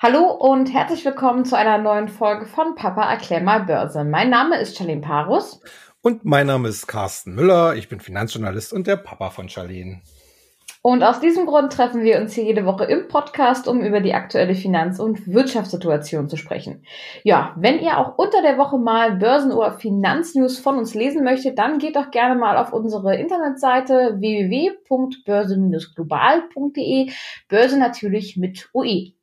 Hallo und herzlich willkommen zu einer neuen Folge von Papa erklär mal Börse. Mein Name ist Charlene Parus. Und mein Name ist Carsten Müller. Ich bin Finanzjournalist und der Papa von Charlene. Und aus diesem Grund treffen wir uns hier jede Woche im Podcast, um über die aktuelle Finanz- und Wirtschaftssituation zu sprechen. Ja, wenn ihr auch unter der Woche mal Börsen- oder Finanznews von uns lesen möchtet, dann geht doch gerne mal auf unsere Internetseite www.börse-global.de. Börse natürlich mit UE.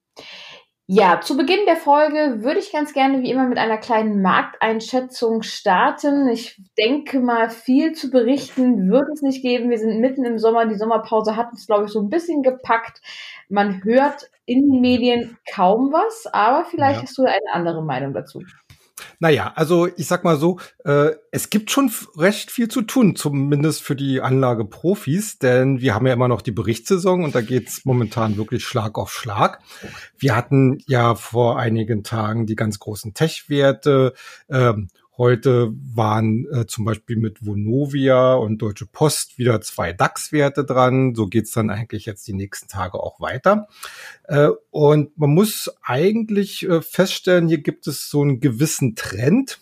Ja, zu Beginn der Folge würde ich ganz gerne wie immer mit einer kleinen Markteinschätzung starten. Ich denke mal, viel zu berichten wird es nicht geben. Wir sind mitten im Sommer. Die Sommerpause hat uns, glaube ich, so ein bisschen gepackt. Man hört in den Medien kaum was, aber vielleicht ja. hast du eine andere Meinung dazu. Naja, also ich sag mal so, äh, es gibt schon recht viel zu tun, zumindest für die Anlageprofis, denn wir haben ja immer noch die Berichtssaison und da geht's momentan wirklich Schlag auf Schlag. Wir hatten ja vor einigen Tagen die ganz großen Tech-Werte. Ähm, Heute waren äh, zum Beispiel mit Vonovia und Deutsche Post wieder zwei DAX-Werte dran. So geht's dann eigentlich jetzt die nächsten Tage auch weiter. Äh, und man muss eigentlich äh, feststellen, hier gibt es so einen gewissen Trend.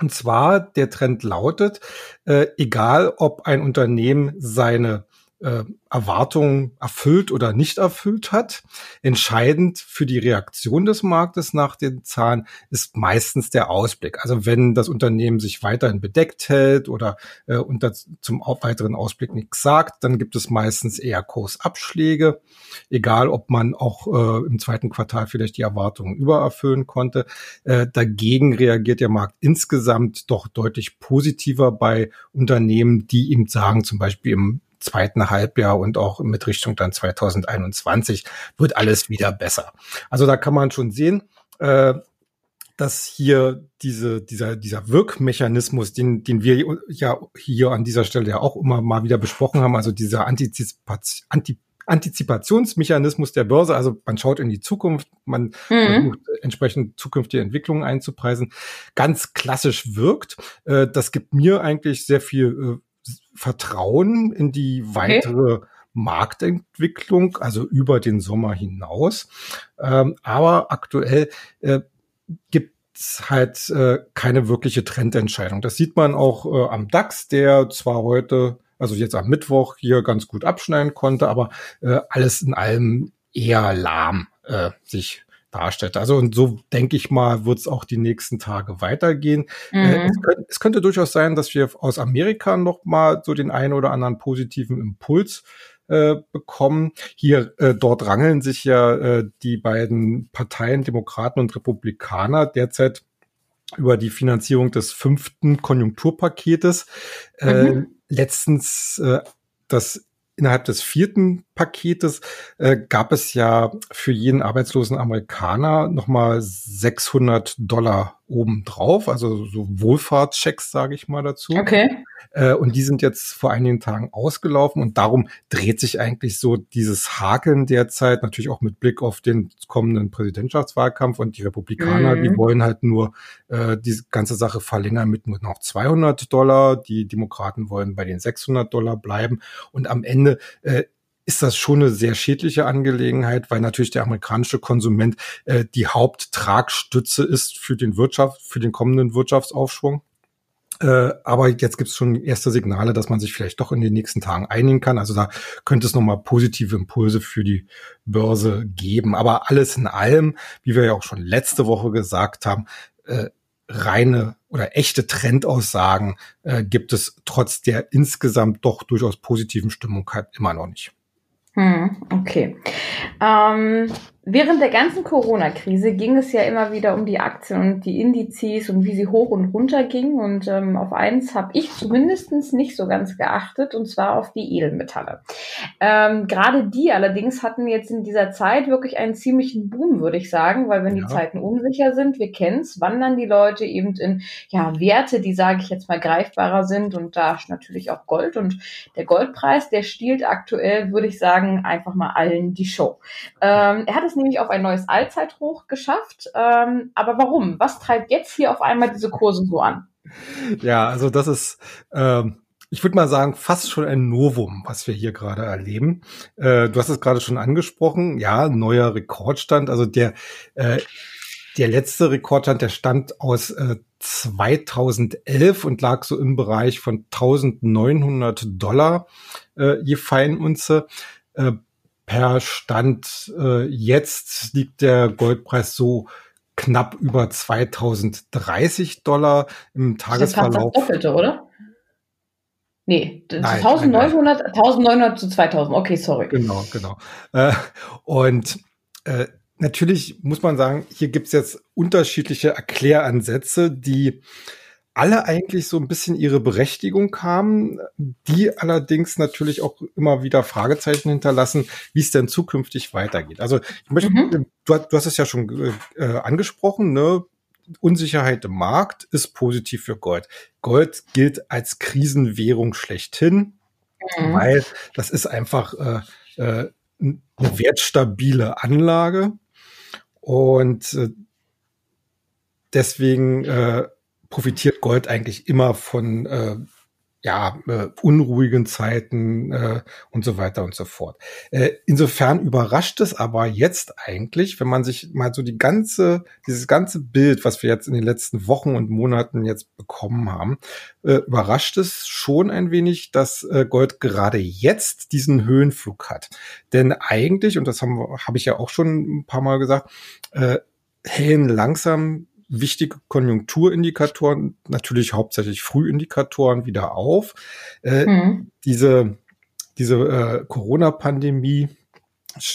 Und zwar, der Trend lautet, äh, egal ob ein Unternehmen seine äh, Erwartungen erfüllt oder nicht erfüllt hat. Entscheidend für die Reaktion des Marktes nach den Zahlen ist meistens der Ausblick. Also wenn das Unternehmen sich weiterhin bedeckt hält oder äh, unter, zum weiteren Ausblick nichts sagt, dann gibt es meistens eher Kursabschläge, egal ob man auch äh, im zweiten Quartal vielleicht die Erwartungen übererfüllen konnte. Äh, dagegen reagiert der Markt insgesamt doch deutlich positiver bei Unternehmen, die ihm sagen, zum Beispiel im zweiten Halbjahr und auch mit Richtung dann 2021 wird alles wieder besser. Also da kann man schon sehen, äh, dass hier diese, dieser, dieser Wirkmechanismus, den, den wir ja hier an dieser Stelle ja auch immer mal wieder besprochen haben, also dieser Antizipation, Anti Antizipationsmechanismus der Börse, also man schaut in die Zukunft, man mhm. versucht entsprechend zukünftige Entwicklungen einzupreisen, ganz klassisch wirkt. Äh, das gibt mir eigentlich sehr viel äh, Vertrauen in die weitere okay. Marktentwicklung, also über den Sommer hinaus. Ähm, aber aktuell äh, gibt es halt äh, keine wirkliche Trendentscheidung. Das sieht man auch äh, am DAX, der zwar heute, also jetzt am Mittwoch hier ganz gut abschneiden konnte, aber äh, alles in allem eher lahm äh, sich darstellt. Also und so denke ich mal, wird es auch die nächsten Tage weitergehen. Äh, mhm. Äh, es, könnte, es, könnte, durchaus sein, dass wir aus Amerika noch mal so den einen oder anderen positiven Impuls äh, bekommen. Hier, äh, dort rangeln sich ja äh, die beiden Parteien, Demokraten und Republikaner, derzeit über die Finanzierung des fünften Konjunkturpaketes. Mhm. letztens das innerhalb des vierten Paketes äh, gab es ja für jeden arbeitslosen Amerikaner nochmal 600 Dollar obendrauf, also so Wohlfahrtschecks, sage ich mal dazu. Okay. Äh, und die sind jetzt vor einigen Tagen ausgelaufen und darum dreht sich eigentlich so dieses Hakeln derzeit, natürlich auch mit Blick auf den kommenden Präsidentschaftswahlkampf und die Republikaner, mhm. die wollen halt nur äh, die ganze Sache verlängern mit nur noch 200 Dollar, die Demokraten wollen bei den 600 Dollar bleiben und am Ende äh, ist das schon eine sehr schädliche Angelegenheit, weil natürlich der amerikanische Konsument äh, die Haupttragstütze ist für den Wirtschaft, für den kommenden Wirtschaftsaufschwung. Äh, aber jetzt gibt es schon erste Signale, dass man sich vielleicht doch in den nächsten Tagen einigen kann. Also da könnte es nochmal positive Impulse für die Börse geben. Aber alles in allem, wie wir ja auch schon letzte Woche gesagt haben, äh, reine oder echte Trendaussagen äh, gibt es trotz der insgesamt doch durchaus positiven Stimmung halt immer noch nicht. Hm, okay. Ähm, Während der ganzen Corona-Krise ging es ja immer wieder um die Aktien und die Indizes und wie sie hoch und runter gingen. Und ähm, auf eins habe ich zumindestens nicht so ganz geachtet, und zwar auf die Edelmetalle. Ähm, Gerade die allerdings hatten jetzt in dieser Zeit wirklich einen ziemlichen Boom, würde ich sagen, weil wenn ja. die Zeiten unsicher sind, wir kennen's, wandern die Leute eben in ja, Werte, die, sage ich jetzt mal, greifbarer sind und da natürlich auch Gold. Und der Goldpreis, der stiehlt aktuell, würde ich sagen, einfach mal allen die Show. Ähm, er hat es nämlich auf ein neues Allzeithoch geschafft. Ähm, aber warum? Was treibt jetzt hier auf einmal diese Kurse so an? Ja, also das ist ähm, ich würde mal sagen, fast schon ein Novum, was wir hier gerade erleben. Äh, du hast es gerade schon angesprochen, ja, neuer Rekordstand. Also der, äh, der letzte Rekordstand, der stammt aus äh, 2011 und lag so im Bereich von 1900 Dollar äh, je Feinunze. Äh, per Stand äh, jetzt liegt der Goldpreis so knapp über 2030 Dollar im Tagesverlauf. Das, das Doppelte, oder? Nee, nein, 1900, nein, nein. 1900 zu 2000. Okay, sorry. Genau, genau. Äh, und äh, natürlich muss man sagen, hier gibt's jetzt unterschiedliche Erkläransätze, die alle eigentlich so ein bisschen ihre Berechtigung haben, die allerdings natürlich auch immer wieder Fragezeichen hinterlassen, wie es denn zukünftig weitergeht. Also ich möchte, mhm. du, du, hast es ja schon äh, angesprochen, ne? Unsicherheit im Markt ist positiv für Gold. Gold gilt als Krisenwährung schlechthin, mhm. weil das ist einfach äh, äh, eine wertstabile Anlage und äh, deswegen äh, profitiert Gold eigentlich immer von äh, ja, äh, unruhigen Zeiten äh, und so weiter und so fort. Äh, insofern überrascht es aber jetzt eigentlich, wenn man sich mal so die ganze, dieses ganze Bild, was wir jetzt in den letzten Wochen und Monaten jetzt bekommen haben, äh, überrascht es schon ein wenig, dass äh, Gold gerade jetzt diesen Höhenflug hat. Denn eigentlich, und das habe hab ich ja auch schon ein paar Mal gesagt, äh, hellen langsam wichtige Konjunkturindikatoren, natürlich hauptsächlich Frühindikatoren wieder auf. Äh, mhm. Diese, diese äh, Corona-Pandemie,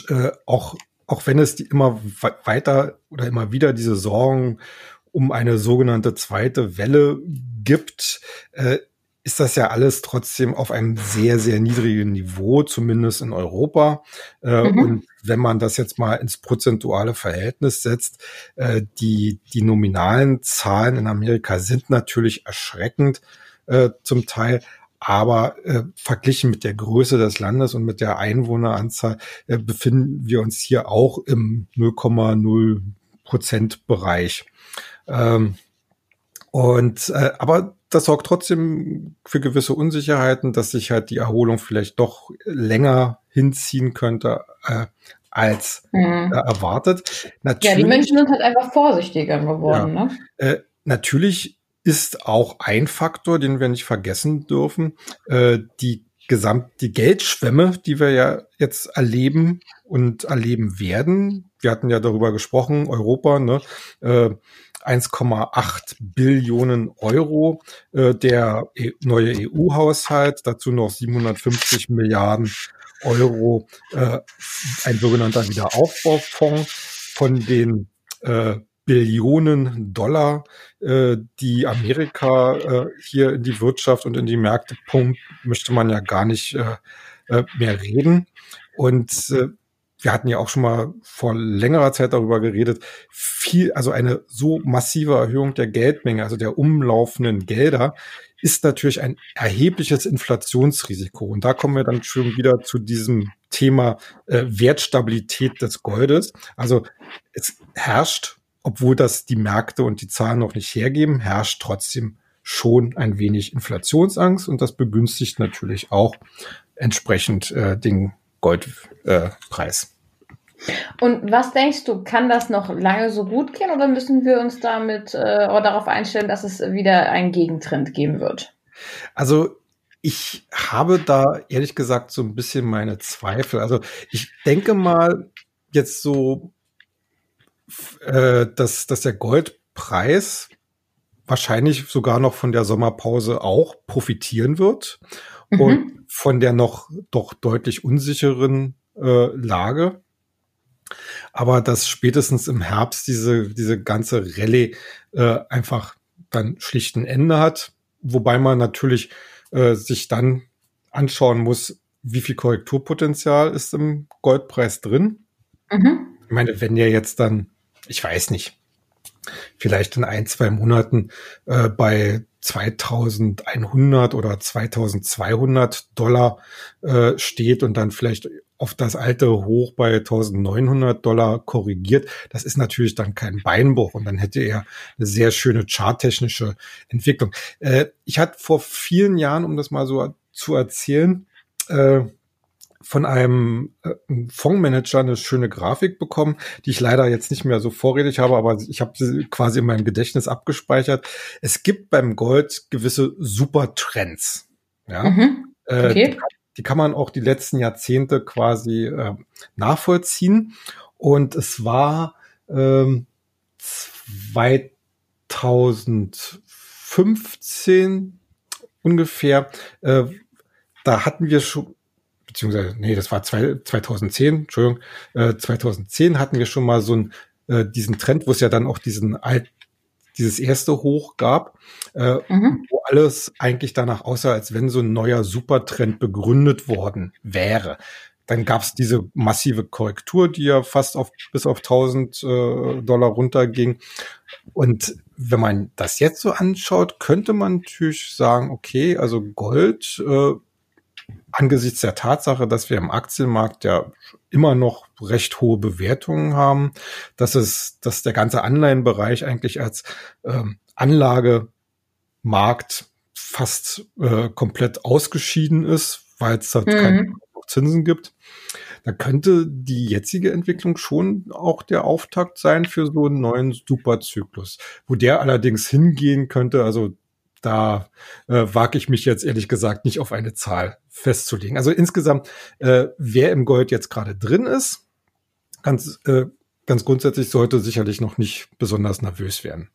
äh, auch, auch wenn es die immer weiter oder immer wieder diese Sorgen um eine sogenannte zweite Welle gibt, äh, ist das ja alles trotzdem auf einem sehr, sehr niedrigen Niveau, zumindest in Europa. Äh, mhm. Und wenn man das jetzt mal ins prozentuale Verhältnis setzt, äh, die, die nominalen Zahlen in Amerika sind natürlich erschreckend äh, zum Teil. Aber äh, verglichen mit der Größe des Landes und mit der Einwohneranzahl äh, befinden wir uns hier auch im 0,0 Prozent Bereich. Ähm, und äh, aber das sorgt trotzdem für gewisse Unsicherheiten, dass sich halt die Erholung vielleicht doch länger hinziehen könnte äh, als mhm. äh, erwartet. Natürlich, ja, die Menschen sind halt einfach vorsichtiger geworden. Ja, ne? äh, natürlich ist auch ein Faktor, den wir nicht vergessen dürfen, äh, die gesamt die Geldschwemme, die wir ja jetzt erleben und erleben werden. Wir hatten ja darüber gesprochen, Europa, ne? Äh, 1,8 Billionen Euro äh, der e neue EU-Haushalt, dazu noch 750 Milliarden Euro, äh, ein sogenannter Wiederaufbaufonds von den äh, Billionen Dollar, äh, die Amerika äh, hier in die Wirtschaft und in die Märkte pumpt, möchte man ja gar nicht äh, äh mehr reden. Und äh, wir hatten ja auch schon mal vor längerer Zeit darüber geredet, viel, also eine so massive Erhöhung der Geldmenge, also der umlaufenden Gelder, ist natürlich ein erhebliches Inflationsrisiko. Und da kommen wir dann schon wieder zu diesem Thema äh, Wertstabilität des Goldes. Also es herrscht, obwohl das die Märkte und die Zahlen noch nicht hergeben, herrscht trotzdem schon ein wenig Inflationsangst und das begünstigt natürlich auch entsprechend äh, den Goldpreis. Äh, und was denkst du, kann das noch lange so gut gehen oder müssen wir uns damit äh, darauf einstellen, dass es wieder einen Gegentrend geben wird? Also ich habe da ehrlich gesagt so ein bisschen meine Zweifel. Also ich denke mal jetzt so, äh, dass, dass der Goldpreis wahrscheinlich sogar noch von der Sommerpause auch profitieren wird mhm. und von der noch doch deutlich unsicheren äh, Lage. Aber dass spätestens im Herbst diese, diese ganze Rallye äh, einfach dann schlicht ein Ende hat. Wobei man natürlich äh, sich dann anschauen muss, wie viel Korrekturpotenzial ist im Goldpreis drin. Mhm. Ich meine, wenn der jetzt dann, ich weiß nicht, vielleicht in ein, zwei Monaten äh, bei 2100 oder 2200 Dollar äh, steht und dann vielleicht auf das alte Hoch bei 1900 Dollar korrigiert. Das ist natürlich dann kein Beinbruch und dann hätte er eine sehr schöne charttechnische Entwicklung. Äh, ich hatte vor vielen Jahren, um das mal so zu erzählen, äh, von einem äh, Fondsmanager eine schöne Grafik bekommen, die ich leider jetzt nicht mehr so vorrätig habe, aber ich habe sie quasi in meinem Gedächtnis abgespeichert. Es gibt beim Gold gewisse Supertrends. Ja? Mhm. Äh, okay. Die kann man auch die letzten Jahrzehnte quasi äh, nachvollziehen. Und es war ähm, 2015 ungefähr, äh, da hatten wir schon, beziehungsweise, nee, das war zwei, 2010, Entschuldigung, äh, 2010 hatten wir schon mal so ein, äh, diesen Trend, wo es ja dann auch diesen alt, dieses erste Hoch gab, äh, mhm. wo alles eigentlich danach aussah, als wenn so ein neuer Supertrend begründet worden wäre. Dann gab es diese massive Korrektur, die ja fast auf bis auf 1000 äh, Dollar runterging. Und wenn man das jetzt so anschaut, könnte man natürlich sagen, okay, also Gold äh, angesichts der Tatsache, dass wir im Aktienmarkt ja immer noch recht hohe Bewertungen haben, dass es, dass der ganze Anleihenbereich eigentlich als ähm, Anlagemarkt fast äh, komplett ausgeschieden ist, weil es halt mhm. keine Zinsen gibt. Da könnte die jetzige Entwicklung schon auch der Auftakt sein für so einen neuen Superzyklus. Wo der allerdings hingehen könnte, also da äh, wage ich mich jetzt ehrlich gesagt nicht auf eine Zahl festzulegen. Also insgesamt, äh, wer im Gold jetzt gerade drin ist, ganz, äh, ganz grundsätzlich sollte sicherlich noch nicht besonders nervös werden.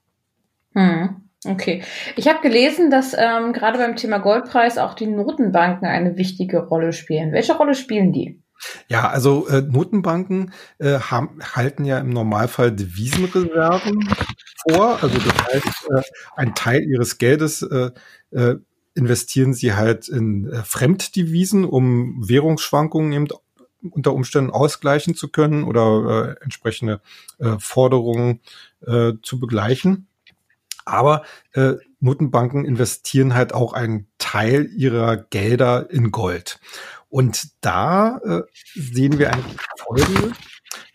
Hm. Okay. Ich habe gelesen, dass ähm, gerade beim Thema Goldpreis auch die Notenbanken eine wichtige Rolle spielen. Welche Rolle spielen die? Ja, also äh, Notenbanken äh, haben, halten ja im Normalfall Devisenreserven vor. Also das heißt, äh, ein Teil ihres Geldes äh, äh, investieren sie halt in äh, Fremddevisen, um Währungsschwankungen eben unter Umständen ausgleichen zu können oder äh, entsprechende äh, Forderungen äh, zu begleichen. Aber äh, Notenbanken investieren halt auch einen Teil ihrer Gelder in Gold. Und da äh, sehen wir eigentlich Folgendes,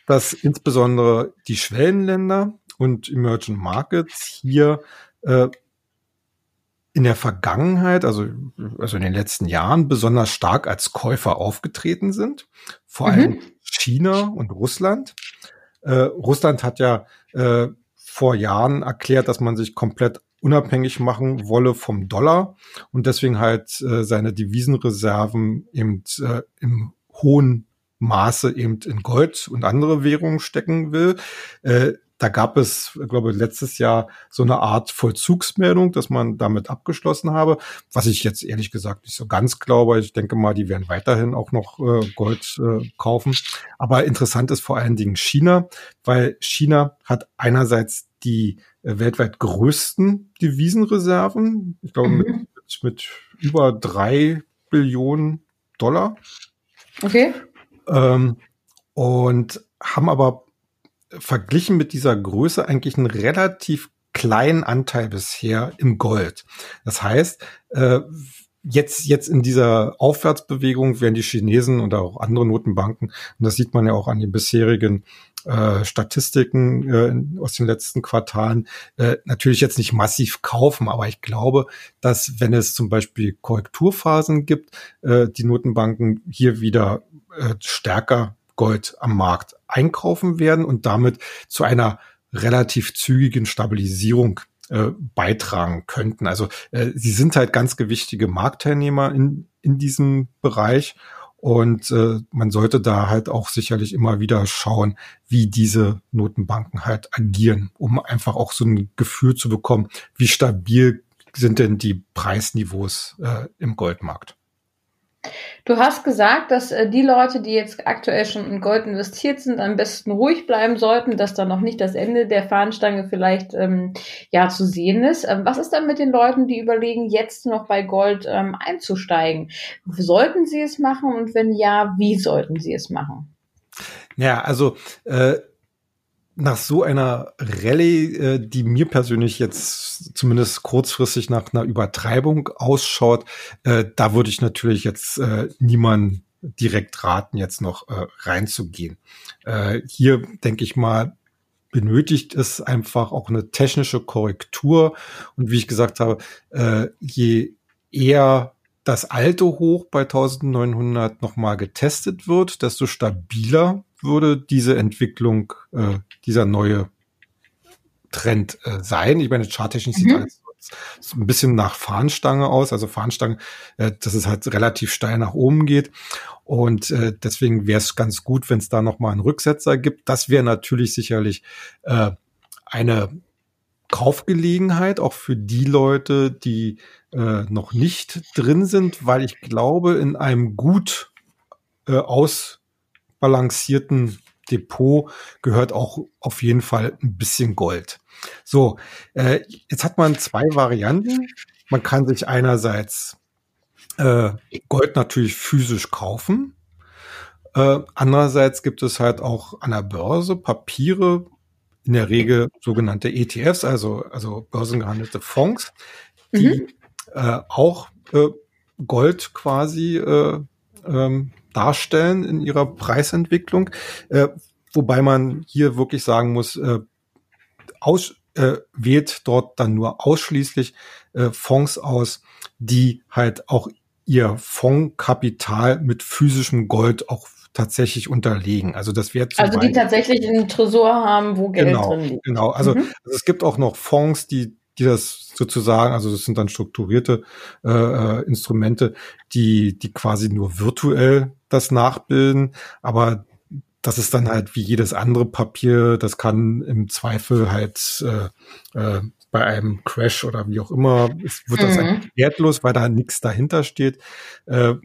dass insbesondere die Schwellenländer und Emerging Markets hier äh, in der Vergangenheit, also, also in den letzten Jahren, besonders stark als Käufer aufgetreten sind. Vor mhm. allem China und Russland. Äh, Russland hat ja äh, vor Jahren erklärt, dass man sich komplett unabhängig machen wolle vom Dollar und deswegen halt äh, seine Devisenreserven eben äh, im hohen Maße eben in Gold und andere Währungen stecken will. Da gab es, glaube ich, letztes Jahr so eine Art Vollzugsmeldung, dass man damit abgeschlossen habe, was ich jetzt ehrlich gesagt nicht so ganz glaube. Ich denke mal, die werden weiterhin auch noch äh, Gold äh, kaufen. Aber interessant ist vor allen Dingen China, weil China hat einerseits die äh, weltweit größten Devisenreserven, ich glaube mhm. mit, mit über drei Billionen Dollar. Okay. Ähm, und haben aber verglichen mit dieser Größe eigentlich einen relativ kleinen Anteil bisher im Gold. Das heißt, äh, jetzt, jetzt in dieser Aufwärtsbewegung werden die Chinesen und auch andere Notenbanken, und das sieht man ja auch an den bisherigen äh, Statistiken äh, aus den letzten Quartalen, äh, natürlich jetzt nicht massiv kaufen, aber ich glaube, dass wenn es zum Beispiel Korrekturphasen gibt, äh, die Notenbanken hier wieder äh, stärker Gold am Markt einkaufen werden und damit zu einer relativ zügigen Stabilisierung äh, beitragen könnten. Also äh, sie sind halt ganz gewichtige Marktteilnehmer in, in diesem Bereich und äh, man sollte da halt auch sicherlich immer wieder schauen, wie diese Notenbanken halt agieren, um einfach auch so ein Gefühl zu bekommen, wie stabil sind denn die Preisniveaus äh, im Goldmarkt. Du hast gesagt, dass äh, die Leute, die jetzt aktuell schon in Gold investiert sind, am besten ruhig bleiben sollten, dass da noch nicht das Ende der Fahnenstange vielleicht ähm, ja zu sehen ist. Ähm, was ist dann mit den Leuten, die überlegen, jetzt noch bei Gold ähm, einzusteigen? Sollten sie es machen und wenn ja, wie sollten sie es machen? Ja, also äh, nach so einer Rallye, äh, die mir persönlich jetzt zumindest kurzfristig nach einer Übertreibung ausschaut, äh, da würde ich natürlich jetzt äh, niemanden direkt raten, jetzt noch äh, reinzugehen. Äh, hier denke ich mal, benötigt es einfach auch eine technische Korrektur. Und wie ich gesagt habe, äh, je eher das alte Hoch bei 1900 nochmal getestet wird, desto stabiler würde diese Entwicklung, äh, dieser neue Trend äh, sein. Ich meine, charttechnisch mhm. sieht alles so ein bisschen nach Fahnenstange aus. Also Fahnenstange, äh, dass es halt relativ steil nach oben geht. Und äh, deswegen wäre es ganz gut, wenn es da nochmal einen Rücksetzer gibt. Das wäre natürlich sicherlich äh, eine Kaufgelegenheit, auch für die Leute, die äh, noch nicht drin sind, weil ich glaube, in einem gut äh, ausbalancierten Depot gehört auch auf jeden Fall ein bisschen Gold. So, äh, jetzt hat man zwei Varianten. Man kann sich einerseits äh, Gold natürlich physisch kaufen. Äh, andererseits gibt es halt auch an der Börse Papiere, in der Regel sogenannte ETFs, also, also börsengehandelte Fonds, die mhm. äh, auch äh, Gold quasi äh, ähm, darstellen in ihrer Preisentwicklung. Äh, wobei man hier wirklich sagen muss, äh, aus, äh, wählt dort dann nur ausschließlich äh, Fonds aus, die halt auch ihr Fondskapital mit physischem Gold auch tatsächlich unterlegen. Also das wäre Also die tatsächlich einen Tresor haben, wo Geld genau, drin liegt. Genau, also, mhm. also es gibt auch noch Fonds, die die das sozusagen, also das sind dann strukturierte äh, äh, Instrumente, die die quasi nur virtuell das nachbilden, aber das ist dann halt wie jedes andere Papier, das kann im Zweifel halt äh, äh, bei einem Crash oder wie auch immer, es wird das mhm. wertlos, weil da nichts dahinter steht. Äh,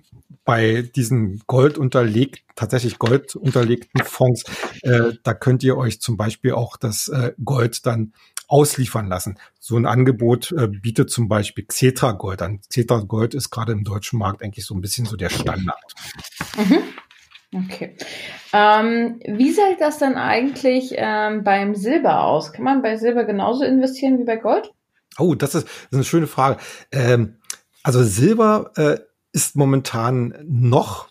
bei diesen Gold unterlegt, tatsächlich Gold unterlegten Fonds, äh, da könnt ihr euch zum Beispiel auch das äh, Gold dann ausliefern lassen. So ein Angebot äh, bietet zum Beispiel Xetra Gold an. Xetra Gold ist gerade im deutschen Markt eigentlich so ein bisschen so der Standard. Mhm. Okay. Ähm, wie sieht das dann eigentlich ähm, beim Silber aus? Kann man bei Silber genauso investieren wie bei Gold? Oh, das ist, das ist eine schöne Frage. Ähm, also Silber äh, ist momentan noch,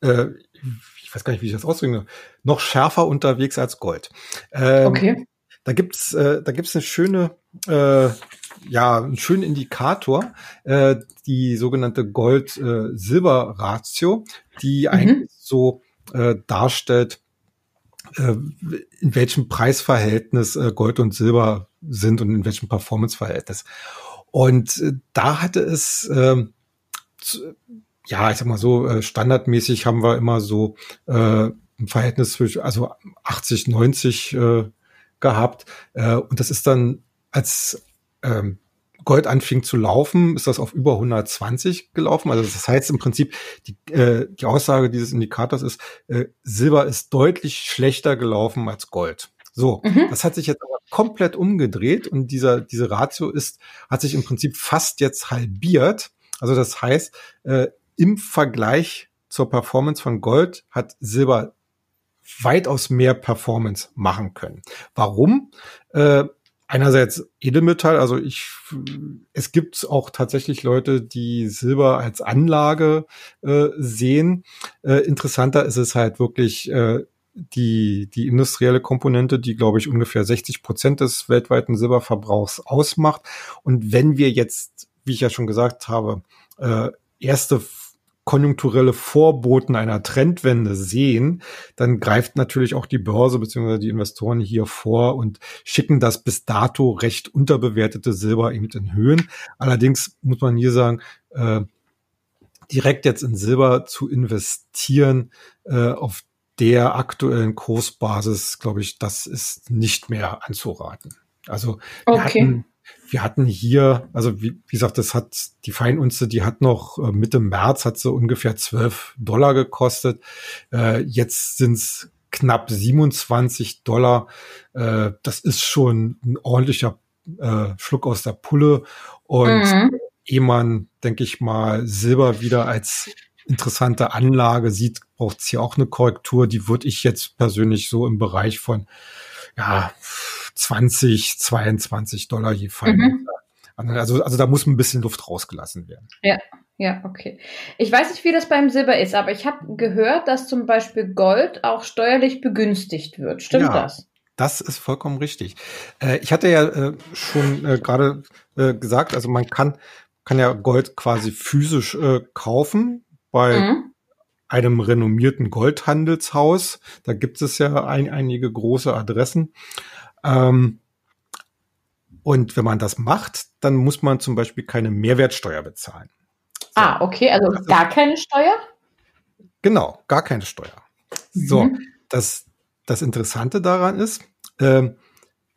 äh, ich weiß gar nicht, wie ich das ausdrücke, noch schärfer unterwegs als Gold. Ähm, okay. Da gibt's, äh, da gibt's eine schöne, äh, ja, einen schönen Indikator, äh, die sogenannte Gold-Silber-Ratio, äh, die mhm. eigentlich so äh, darstellt, äh, in welchem Preisverhältnis äh, Gold und Silber sind und in welchem Performanceverhältnis. Und äh, da hatte es, äh, ja, ich sag mal so, äh, standardmäßig haben wir immer so äh, ein Verhältnis zwischen, also 80, 90 äh, gehabt. Äh, und das ist dann als ähm, Gold anfing zu laufen, ist das auf über 120 gelaufen. Also das heißt im Prinzip, die, äh, die Aussage dieses Indikators ist, äh, Silber ist deutlich schlechter gelaufen als Gold. So, mhm. das hat sich jetzt aber komplett umgedreht und dieser, diese Ratio ist, hat sich im Prinzip fast jetzt halbiert. Also das heißt, äh, im Vergleich zur Performance von Gold hat Silber weitaus mehr Performance machen können. Warum? Äh, einerseits Edelmetall, also ich, es gibt auch tatsächlich Leute, die Silber als Anlage äh, sehen. Äh, interessanter ist es halt wirklich äh, die, die industrielle Komponente, die, glaube ich, ungefähr 60 Prozent des weltweiten Silberverbrauchs ausmacht. Und wenn wir jetzt, wie ich ja schon gesagt habe, äh, erste konjunkturelle Vorboten einer Trendwende sehen, dann greift natürlich auch die Börse bzw. die Investoren hier vor und schicken das bis dato recht unterbewertete Silber eben in Höhen. Allerdings muss man hier sagen, äh, direkt jetzt in Silber zu investieren äh, auf der aktuellen Kursbasis, glaube ich, das ist nicht mehr anzuraten. Also wir okay. hatten wir hatten hier, also wie, wie gesagt, das hat die Feinunze, die hat noch äh, Mitte März hat sie ungefähr 12 Dollar gekostet. Äh, jetzt sind es knapp 27 Dollar. Äh, das ist schon ein ordentlicher äh, Schluck aus der Pulle. Und mhm. ehe man, denke ich mal, Silber wieder als interessante Anlage sieht, braucht es hier auch eine Korrektur. Die würde ich jetzt persönlich so im Bereich von ja, 20, 22 Dollar je Fall mhm. Also, also da muss ein bisschen Luft rausgelassen werden. Ja, ja, okay. Ich weiß nicht, wie das beim Silber ist, aber ich habe gehört, dass zum Beispiel Gold auch steuerlich begünstigt wird. Stimmt ja, das? Das ist vollkommen richtig. Äh, ich hatte ja äh, schon äh, gerade gesagt, also man kann, kann ja Gold quasi physisch kaufen bei mhm. einem renommierten Goldhandelshaus. Da gibt es ja ein, einige große Adressen. Ähm, und wenn man das macht, dann muss man zum Beispiel keine Mehrwertsteuer bezahlen. Ah, okay, also das gar keine Steuer? Genau, gar keine Steuer. Mhm. So, das, das Interessante daran ist, äh,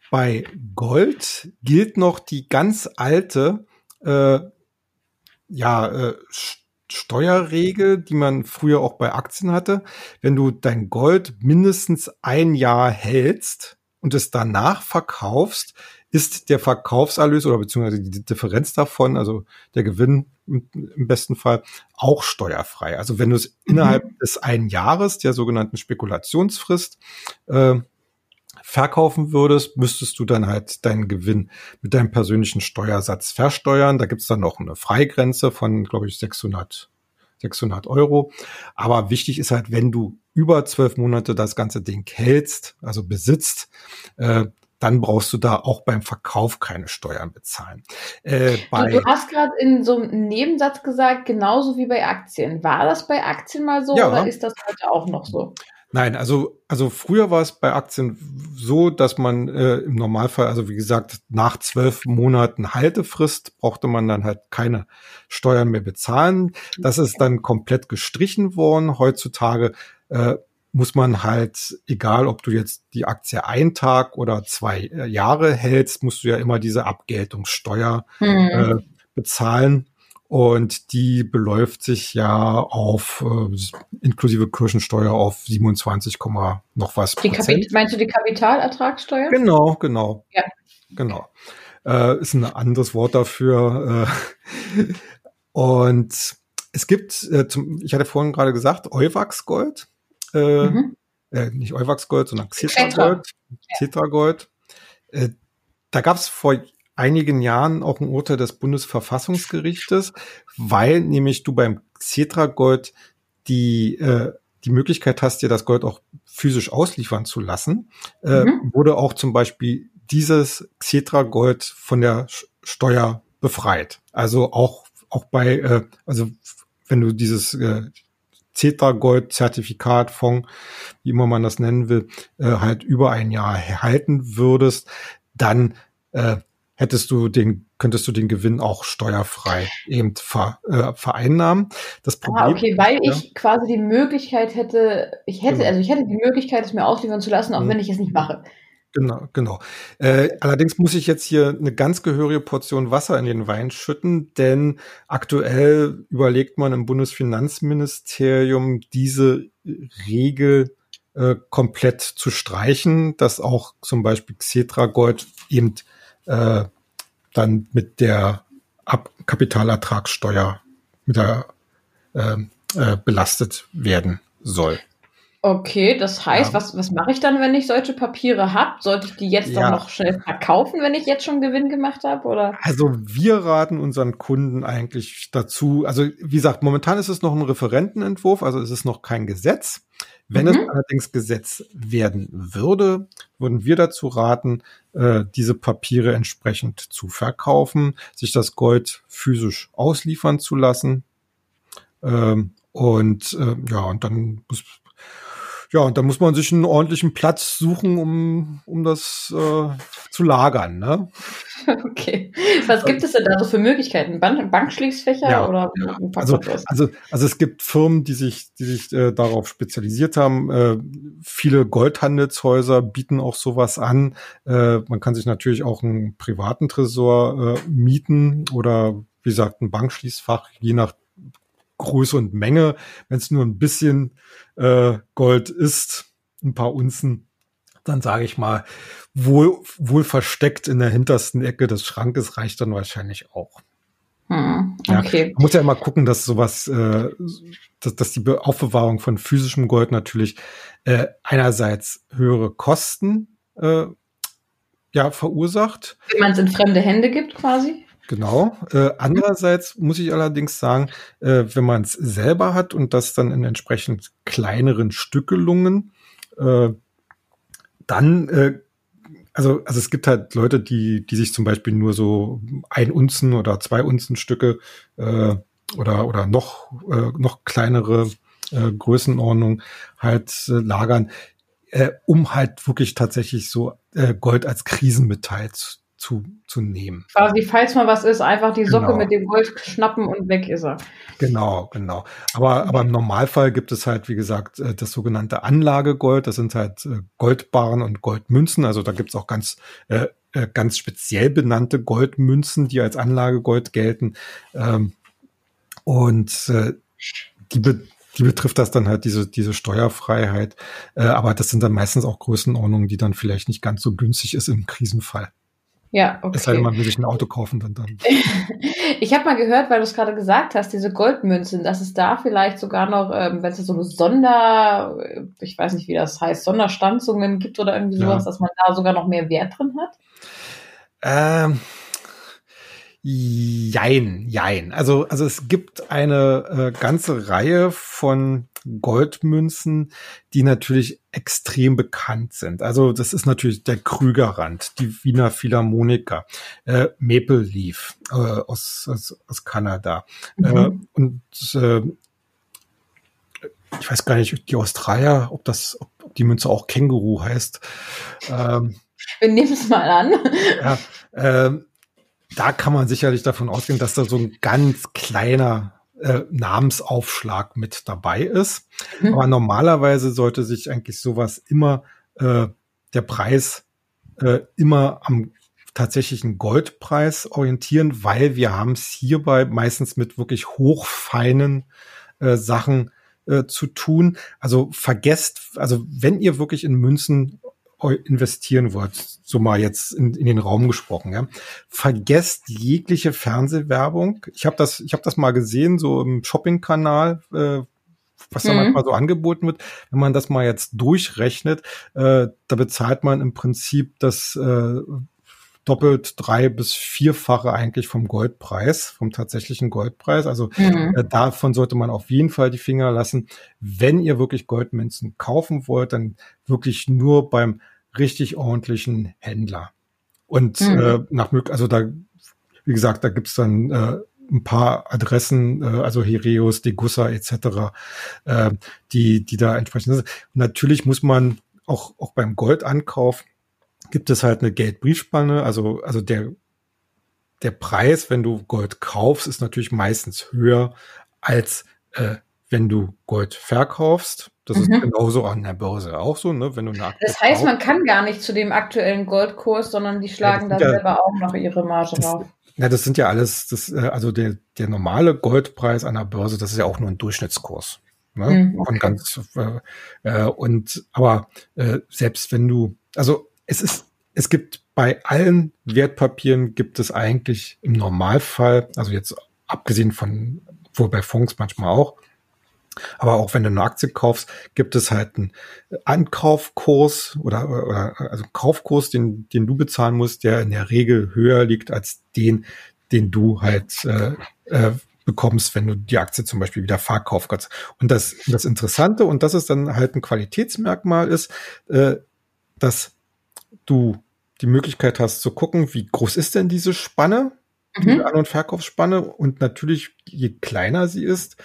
bei Gold gilt noch die ganz alte äh, ja, äh, Steuerregel, die man früher auch bei Aktien hatte. Wenn du dein Gold mindestens ein Jahr hältst und es danach verkaufst, ist der Verkaufserlös oder beziehungsweise die Differenz davon, also der Gewinn im, besten Fall, auch steuerfrei. Also wenn du es mhm. innerhalb des einen Jahres, der sogenannten Spekulationsfrist, äh, verkaufen würdest, müsstest du dann halt deinen Gewinn mit deinem persönlichen Steuersatz versteuern. Da gibt's dann noch eine Freigrenze von, glaube ich, 600, 600 Euro. Aber wichtig ist halt, wenn du über zwölf Monate das ganze Ding hältst, also besitzt, äh, dann brauchst du da auch beim Verkauf keine Steuern bezahlen. Äh, du, du, hast gerade in so einem Nebensatz gesagt, genauso wie bei Aktien. War das bei Aktien mal so ja. oder ist das heute auch noch so? Nein, also, also früher war es bei Aktien so, dass man äh, im Normalfall, also wie gesagt, nach zwölf Monaten Haltefrist brauchte man dann halt keine Steuern mehr bezahlen. Das ist dann komplett gestrichen worden. Heutzutage äh, muss man halt, egal ob du jetzt die Aktie ein Tag oder zwei äh, Jahre hältst, musst du ja immer diese Abgeltungssteuer mhm. äh, bezahlen. Und die beläuft sich ja auf äh, inklusive Kirchensteuer auf 27, noch was. Die Kapit meinst du die Kapitalertragssteuer? Genau, genau. Ja. Genau. Äh, ist ein anderes Wort dafür. Äh, und es gibt, äh, zum, ich hatte vorhin gerade gesagt, Euwax Gold. Äh, mhm. äh, nicht Euwax Gold, sondern Xetra Gold. Xetra Gold. Äh, da gab es vor einigen Jahren auch ein Urteil des Bundesverfassungsgerichtes, weil nämlich du beim Cetra Gold die äh, die Möglichkeit hast, dir das Gold auch physisch ausliefern zu lassen, äh, mhm. wurde auch zum Beispiel dieses Cetra Gold von der Steuer befreit. Also auch auch bei äh, also wenn du dieses äh, Cetra Gold Zertifikat Fonds, wie immer man das nennen will, äh, halt über ein Jahr erhalten würdest, dann äh, hättest du den, könntest du den Gewinn auch steuerfrei eben ver, äh, vereinnahmen. Das ah, Problem. Ah, okay, weil ja, ich quasi die Möglichkeit hätte, ich hätte, genau. also ich hätte die Möglichkeit, es mir ausliefern zu lassen, auch mhm. wenn ich es nicht mache. Genau, genau. Äh, allerdings muss ich jetzt hier eine ganz gehörige Portion Wasser in den Wein schütten, denn aktuell überlegt man im Bundesfinanzministerium diese Regel äh, komplett zu streichen, dass auch zum Beispiel Xetra Gold eben äh, dann mit der Ab Kapitalertragssteuer mit der äh, äh, belastet werden soll. Okay, das heißt, ja. was, was mache ich dann, wenn ich solche Papiere habe? Sollte ich die jetzt ja. dann noch schnell verkaufen, wenn ich jetzt schon Gewinn gemacht habe? Oder? Also wir raten unseren Kunden eigentlich dazu, also wie gesagt, momentan ist es noch ein Referentenentwurf, also es ist noch kein Gesetz. Wenn mhm. es allerdings Gesetz werden würde, würden wir dazu raten, äh, diese Papiere entsprechend zu verkaufen, sich das Gold physisch ausliefern zu lassen. Ähm, und äh, ja, und dann muss ja, und da muss man sich einen ordentlichen Platz suchen, um, um das äh, zu lagern. Ne? Okay. Was gibt es denn da so für Möglichkeiten? Bank Bankschließfächer ja, oder ja. Also, also, also es gibt Firmen, die sich, die sich äh, darauf spezialisiert haben. Äh, viele Goldhandelshäuser bieten auch sowas an. Äh, man kann sich natürlich auch einen privaten Tresor äh, mieten oder wie gesagt ein Bankschließfach, je nach Größe und Menge. Wenn es nur ein bisschen äh, Gold ist, ein paar Unzen, dann sage ich mal, wohl, wohl versteckt in der hintersten Ecke des Schrankes reicht dann wahrscheinlich auch. Hm, okay. Ja, man muss ja immer gucken, dass sowas, äh, dass, dass die Aufbewahrung von physischem Gold natürlich äh, einerseits höhere Kosten äh, ja verursacht. Wenn man es in fremde Hände gibt, quasi. Genau. Äh, andererseits muss ich allerdings sagen, äh, wenn man es selber hat und das dann in entsprechend kleineren Stückelungen, äh, dann äh, also, also es gibt halt Leute, die, die sich zum Beispiel nur so ein Unzen oder zwei Unzen Stücke äh, oder, oder noch, äh, noch kleinere äh, Größenordnung halt äh, lagern, äh, um halt wirklich tatsächlich so äh, Gold als Krisenmetall zu, zu, zu nehmen. Quasi, falls mal was ist, einfach die Socke genau. mit dem Gold schnappen und weg ist er. Genau, genau. Aber, aber im Normalfall gibt es halt, wie gesagt, äh, das sogenannte Anlagegold. Das sind halt äh, Goldbarren und Goldmünzen. Also da gibt es auch ganz, äh, äh, ganz speziell benannte Goldmünzen, die als Anlagegold gelten. Ähm, und äh, die, be die betrifft das dann halt diese, diese Steuerfreiheit. Äh, aber das sind dann meistens auch Größenordnungen, die dann vielleicht nicht ganz so günstig ist im Krisenfall. Ja, okay. Es sei denn, man will sich ein Auto kaufen, dann. dann. ich habe mal gehört, weil du es gerade gesagt hast, diese Goldmünzen, dass es da vielleicht sogar noch, ähm, wenn es so eine Sonder, ich weiß nicht, wie das heißt, Sonderstanzungen gibt oder irgendwie sowas, ja. dass man da sogar noch mehr Wert drin hat? Ähm, Jein, jein. Also, also es gibt eine äh, ganze Reihe von Goldmünzen, die natürlich extrem bekannt sind. Also das ist natürlich der Krügerrand, die Wiener Philharmoniker, äh, Maple Leaf äh, aus, aus, aus Kanada. Mhm. Äh, und äh, ich weiß gar nicht, die Australier, ob das, ob die Münze auch Känguru heißt. Ähm, Wir nehmen es mal an. Ja, ähm, da kann man sicherlich davon ausgehen, dass da so ein ganz kleiner äh, Namensaufschlag mit dabei ist. Mhm. Aber normalerweise sollte sich eigentlich sowas immer äh, der Preis äh, immer am tatsächlichen Goldpreis orientieren, weil wir haben es hierbei meistens mit wirklich hochfeinen äh, Sachen äh, zu tun. Also vergesst, also wenn ihr wirklich in Münzen investieren wollt, so mal jetzt in, in den Raum gesprochen, ja, vergesst jegliche Fernsehwerbung. Ich habe das, ich habe das mal gesehen, so im Shopping-Kanal, äh, was da mhm. manchmal so angeboten wird. Wenn man das mal jetzt durchrechnet, äh, da bezahlt man im Prinzip das äh, doppelt drei bis vierfache eigentlich vom Goldpreis, vom tatsächlichen Goldpreis. Also mhm. äh, davon sollte man auf jeden Fall die Finger lassen. Wenn ihr wirklich Goldmünzen kaufen wollt, dann wirklich nur beim richtig ordentlichen Händler. Und mhm. äh, nach also da, wie gesagt, da gibt's dann äh, ein paar Adressen, äh, also Hereus, Degussa etc., äh, die, die da entsprechend sind. Und natürlich muss man auch, auch beim Goldankauf gibt es halt eine Geldbriefspanne, also, also der, der Preis, wenn du Gold kaufst, ist natürlich meistens höher als äh, wenn du Gold verkaufst. Das mhm. ist genauso an der Börse auch so, ne? Wenn du eine Aktie Das heißt, man kann gar nicht zu dem aktuellen Goldkurs, sondern die schlagen ja, da ja, selber auch noch ihre Marge das, drauf. Ja, das sind ja alles, das, äh, also der, der normale Goldpreis an der Börse, das ist ja auch nur ein Durchschnittskurs. Ne? Mhm, okay. Und ganz äh, äh, und aber äh, selbst wenn du, also es ist, es gibt bei allen Wertpapieren gibt es eigentlich im Normalfall, also jetzt abgesehen von, wohl bei Fonds manchmal auch, aber auch wenn du eine Aktie kaufst, gibt es halt einen Ankaufkurs oder, oder also Kaufkurs, den, den du bezahlen musst, der in der Regel höher liegt als den, den du halt äh, äh, bekommst, wenn du die Aktie zum Beispiel wieder verkaufen kannst. Und das, das Interessante, und das ist dann halt ein Qualitätsmerkmal, ist, äh, dass du die Möglichkeit hast zu gucken, wie groß ist denn diese Spanne, mhm. die An- und Verkaufsspanne. Und natürlich, je kleiner sie ist,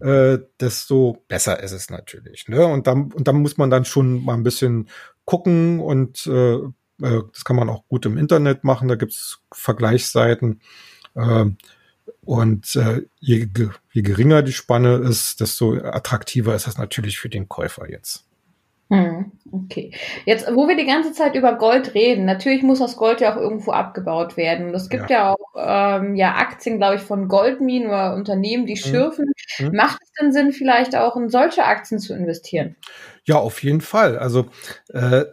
äh, desto besser ist es natürlich. Ne? Und, dann, und dann muss man dann schon mal ein bisschen gucken und äh, äh das kann man auch gut im Internet machen. Da gibt's Vergleichsseiten. Äh, und äh, je, je geringer die Spanne ist, desto attraktiver ist das natürlich für den Käufer jetzt. Hm, okay. Jetzt, wo wir die ganze Zeit über Gold reden, natürlich muss das Gold ja auch irgendwo abgebaut werden. Und es gibt ja, ja auch ähm, ja Aktien, glaube ich, von Goldminen oder Unternehmen, die hm. schürfen. Hm. Macht es denn Sinn, vielleicht auch in solche Aktien zu investieren? Ja, auf jeden Fall. Also äh,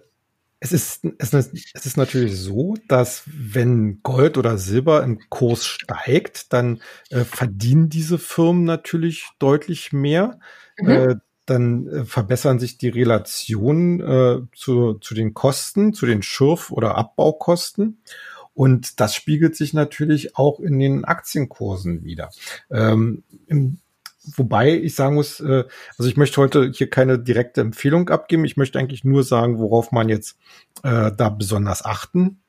es ist, es es ist natürlich so, dass wenn Gold oder Silber im Kurs steigt, dann äh, verdienen diese Firmen natürlich deutlich mehr. Mhm. Äh, dann äh, verbessern sich die Relationen äh, zu, zu den Kosten, zu den Schürf- oder Abbaukosten. Und das spiegelt sich natürlich auch in den Aktienkursen wieder. Ähm, im, wobei ich sagen muss, äh, also ich möchte heute hier keine direkte Empfehlung abgeben. Ich möchte eigentlich nur sagen, worauf man jetzt äh, da besonders achten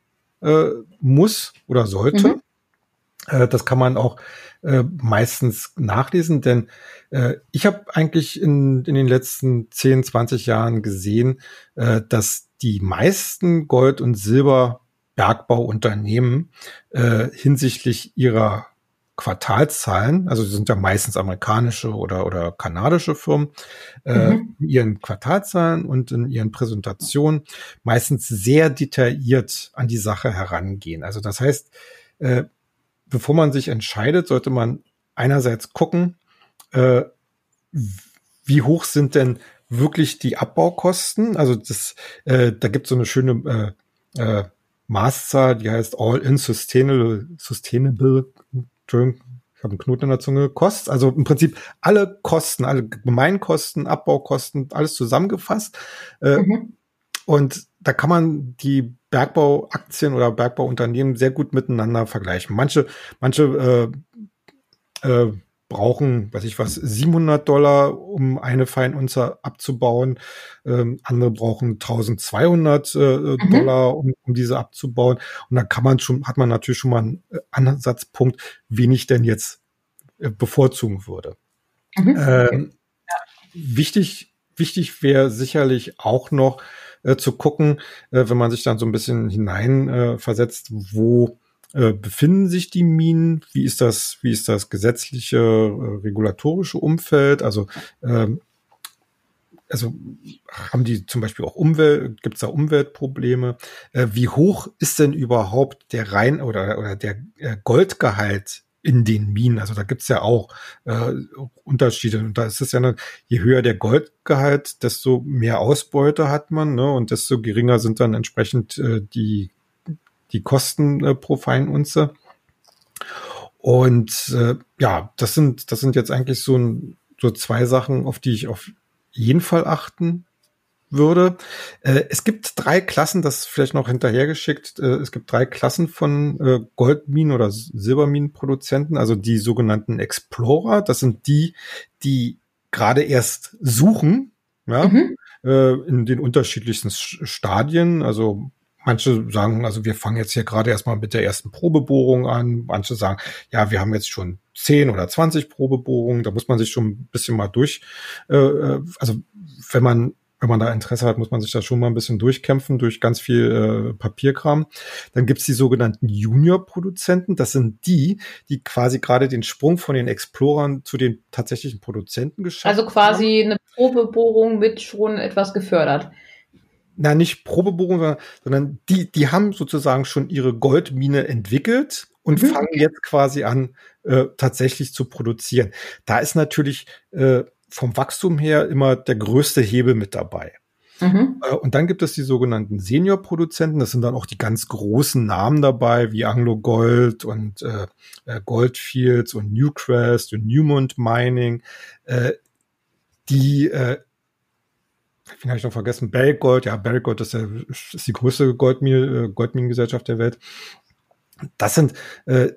äh, muss oder sollte. Mhm. Äh, das kann man auch äh, meistens nachlesen, denn äh, ich habe eigentlich in, in den letzten 10, 20 Jahren gesehen, äh, dass die meisten Gold- und Silberbergbauunternehmen äh, hinsichtlich ihrer Quartalszahlen, also sie sind ja meistens amerikanische oder, oder kanadische Firmen, äh, mhm. in ihren Quartalzahlen und in ihren Präsentationen meistens sehr detailliert an die Sache herangehen. Also das heißt, äh, bevor man sich entscheidet, sollte man einerseits gucken, äh, wie hoch sind denn wirklich die Abbaukosten? Also das, äh, da gibt es so eine schöne äh, äh, Maßzahl, die heißt All-in Sustainable, Sustainable, Entschuldigung, ich habe einen Knoten in der Zunge, Kost, also im Prinzip alle Kosten, alle Gemeinkosten, Abbaukosten, alles zusammengefasst. Äh, mhm. Und da kann man die Bergbauaktien oder Bergbauunternehmen sehr gut miteinander vergleichen. Manche, manche äh, äh, brauchen, weiß ich was, 700 Dollar, um eine Feinunze abzubauen. Ähm, andere brauchen 1200 äh, mhm. Dollar, um, um diese abzubauen. Und dann kann man schon, hat man natürlich schon mal einen äh, Ansatzpunkt, wen ich denn jetzt äh, bevorzugen würde. Mhm. Ähm, ja. Wichtig, wichtig wäre sicherlich auch noch, äh, zu gucken, äh, wenn man sich dann so ein bisschen hinein äh, wo äh, befinden sich die Minen, wie ist das, wie ist das gesetzliche, äh, regulatorische Umfeld, also ähm, also haben die zum Beispiel auch Umwelt, gibt es da Umweltprobleme? Äh, wie hoch ist denn überhaupt der Rein oder, oder der Goldgehalt in den Minen. Also da gibt's ja auch äh, Unterschiede. Und da ist es ja, eine, je höher der Goldgehalt, desto mehr Ausbeute hat man, ne? Und desto geringer sind dann entsprechend äh, die, die Kosten äh, pro Feinunze. Und äh, ja, das sind, das sind jetzt eigentlich so, ein, so zwei Sachen, auf die ich auf jeden Fall achten würde. Äh, es gibt drei Klassen, das vielleicht noch hinterhergeschickt. Äh, es gibt drei Klassen von äh, Goldminen oder Silberminenproduzenten, also die sogenannten Explorer. Das sind die, die gerade erst suchen, ja, mhm. äh, in den unterschiedlichsten Stadien. Also Manche sagen, also wir fangen jetzt hier gerade erstmal mit der ersten Probebohrung an. Manche sagen, ja, wir haben jetzt schon zehn oder zwanzig Probebohrungen. Da muss man sich schon ein bisschen mal durch, äh, äh also wenn man wenn man da Interesse hat, muss man sich da schon mal ein bisschen durchkämpfen durch ganz viel äh, Papierkram. Dann gibt's die sogenannten Junior-Produzenten. Das sind die, die quasi gerade den Sprung von den Explorern zu den tatsächlichen Produzenten geschafft haben. Also quasi haben. eine Probebohrung mit schon etwas gefördert. Na, nicht Probebohrung, sondern, sondern die, die haben sozusagen schon ihre Goldmine entwickelt und mhm. fangen jetzt quasi an, äh, tatsächlich zu produzieren. Da ist natürlich äh, vom Wachstum her immer der größte Hebel mit dabei. Mhm. Äh, und dann gibt es die sogenannten Senior-Produzenten. Das sind dann auch die ganz großen Namen dabei, wie Anglo Gold und äh, äh, Goldfields und Newcrest und Newmont Mining. Äh, die, äh, wie habe ich noch vergessen? Barrick Gold. Ja, Barrick Gold ist, ja, ist die größte Goldmine, äh, Goldminengesellschaft der Welt. Das sind äh,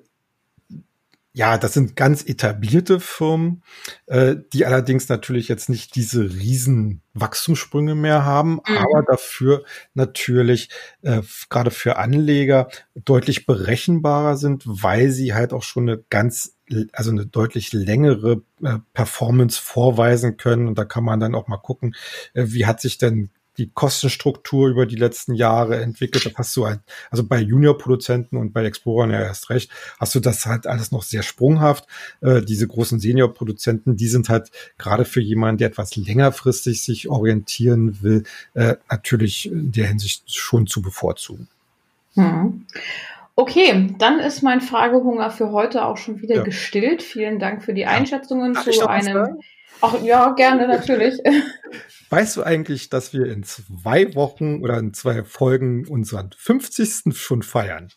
ja, das sind ganz etablierte Firmen, äh, die allerdings natürlich jetzt nicht diese riesen Wachstumssprünge mehr haben, mhm. aber dafür natürlich äh, gerade für Anleger deutlich berechenbarer sind, weil sie halt auch schon eine ganz, also eine deutlich längere äh, Performance vorweisen können. Und da kann man dann auch mal gucken, äh, wie hat sich denn die Kostenstruktur über die letzten Jahre entwickelt. Das hast du halt, also bei Junior-Produzenten und bei Explorern ja erst recht, hast du das halt alles noch sehr sprunghaft. Äh, diese großen Senior-Produzenten, die sind halt gerade für jemanden, der etwas längerfristig sich orientieren will, äh, natürlich in der Hinsicht schon zu bevorzugen. Hm. Okay, dann ist mein Fragehunger für heute auch schon wieder ja. gestillt. Vielen Dank für die Einschätzungen ja. zu einem. Ach ja, gerne, natürlich. Weißt du eigentlich, dass wir in zwei Wochen oder in zwei Folgen unseren 50. schon feiern?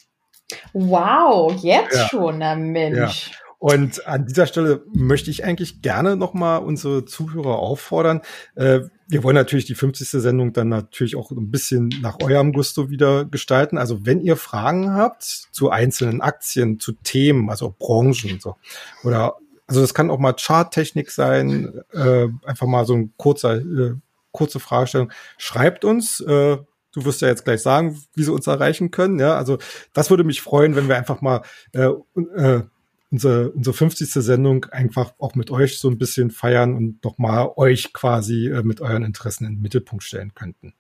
Wow, jetzt ja. schon, na Mensch. Ja. Und an dieser Stelle möchte ich eigentlich gerne nochmal unsere Zuhörer auffordern. Äh, wir wollen natürlich die 50. Sendung dann natürlich auch ein bisschen nach eurem Gusto wieder gestalten. Also wenn ihr Fragen habt zu einzelnen Aktien, zu Themen, also Branchen so, oder also das kann auch mal Charttechnik sein, äh, einfach mal so ein kurzer, äh, kurze Fragestellung. Schreibt uns, äh, du wirst ja jetzt gleich sagen, wie sie uns erreichen können. Ja, also das würde mich freuen, wenn wir einfach mal äh, äh, unsere, unsere 50. Sendung einfach auch mit euch so ein bisschen feiern und doch mal euch quasi äh, mit euren Interessen in den Mittelpunkt stellen könnten.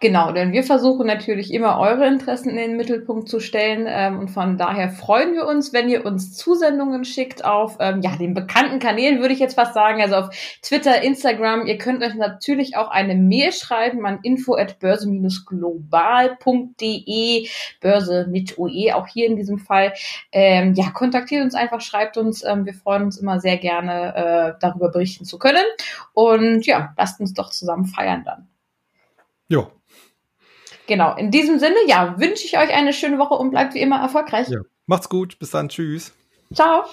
Genau, denn wir versuchen natürlich immer eure Interessen in den Mittelpunkt zu stellen ähm, und von daher freuen wir uns, wenn ihr uns Zusendungen schickt auf ähm, ja den bekannten Kanälen, würde ich jetzt fast sagen, also auf Twitter, Instagram. Ihr könnt euch natürlich auch eine Mail schreiben an info at börse-global.de, Börse mit OE, auch hier in diesem Fall. Ähm, ja, kontaktiert uns einfach, schreibt uns. Ähm, wir freuen uns immer sehr gerne, äh, darüber berichten zu können. Und ja, lasst uns doch zusammen feiern dann. Ja. Genau, in diesem Sinne, ja, wünsche ich euch eine schöne Woche und bleibt wie immer erfolgreich. Ja. Macht's gut, bis dann, tschüss. Ciao.